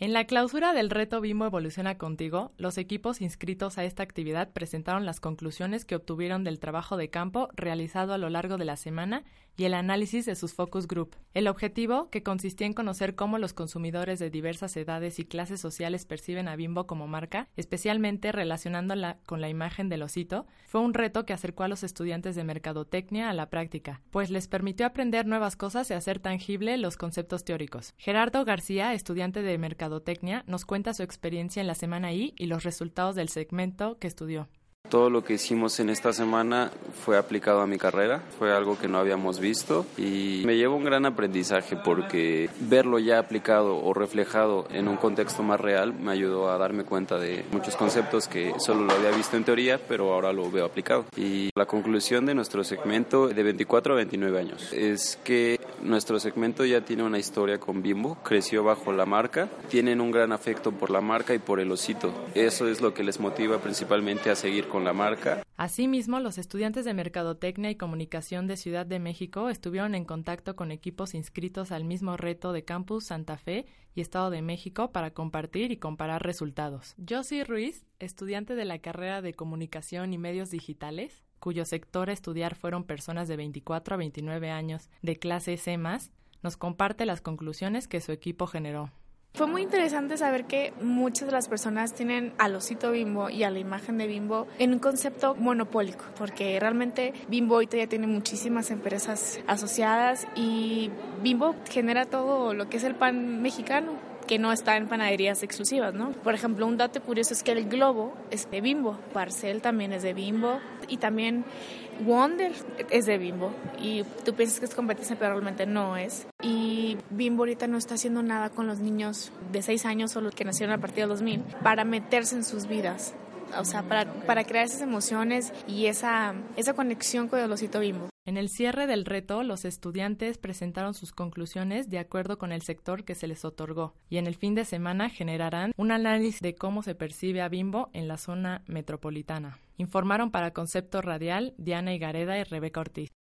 En la clausura del reto Bimbo Evoluciona Contigo, los equipos inscritos a esta actividad presentaron las conclusiones que obtuvieron del trabajo de campo realizado a lo largo de la semana y el análisis de sus focus group. El objetivo, que consistía en conocer cómo los consumidores de diversas edades y clases sociales perciben a Bimbo como marca, especialmente relacionándola con la imagen del osito, fue un reto que acercó a los estudiantes de mercadotecnia a la práctica, pues les permitió aprender nuevas cosas y hacer tangible los conceptos teóricos. Gerardo García, estudiante de mercadotecnia, nos cuenta su experiencia en la semana I y los resultados del segmento que estudió. Todo lo que hicimos en esta semana fue aplicado a mi carrera, fue algo que no habíamos visto y me llevó un gran aprendizaje porque verlo ya aplicado o reflejado en un contexto más real me ayudó a darme cuenta de muchos conceptos que solo lo había visto en teoría, pero ahora lo veo aplicado. Y la conclusión de nuestro segmento de 24 a 29 años es que nuestro segmento ya tiene una historia con Bimbo, creció bajo la marca, tienen un gran afecto por la marca y por el osito. Eso es lo que les motiva principalmente a seguir con la marca. Asimismo, los estudiantes de Mercadotecnia y Comunicación de Ciudad de México estuvieron en contacto con equipos inscritos al mismo reto de Campus Santa Fe y Estado de México para compartir y comparar resultados. Josie Ruiz, estudiante de la carrera de Comunicación y Medios Digitales, cuyo sector a estudiar fueron personas de 24 a 29 años de clase C+, nos comparte las conclusiones que su equipo generó. Fue muy interesante saber que muchas de las personas tienen al osito bimbo y a la imagen de bimbo en un concepto monopólico, porque realmente bimbo ahorita ya tiene muchísimas empresas asociadas y bimbo genera todo lo que es el pan mexicano que no está en panaderías exclusivas, ¿no? Por ejemplo, un dato curioso es que el globo es de Bimbo, Parcel también es de Bimbo y también Wonder es de Bimbo y tú piensas que es competencia, pero realmente no es. Y Bimbo ahorita no está haciendo nada con los niños de 6 años o los que nacieron a partir del 2000 para meterse en sus vidas. O sea, para, para crear esas emociones y esa, esa conexión con el osito bimbo. En el cierre del reto, los estudiantes presentaron sus conclusiones de acuerdo con el sector que se les otorgó y en el fin de semana generarán un análisis de cómo se percibe a Bimbo en la zona metropolitana. Informaron para Concepto Radial Diana Igareda y Rebeca Ortiz.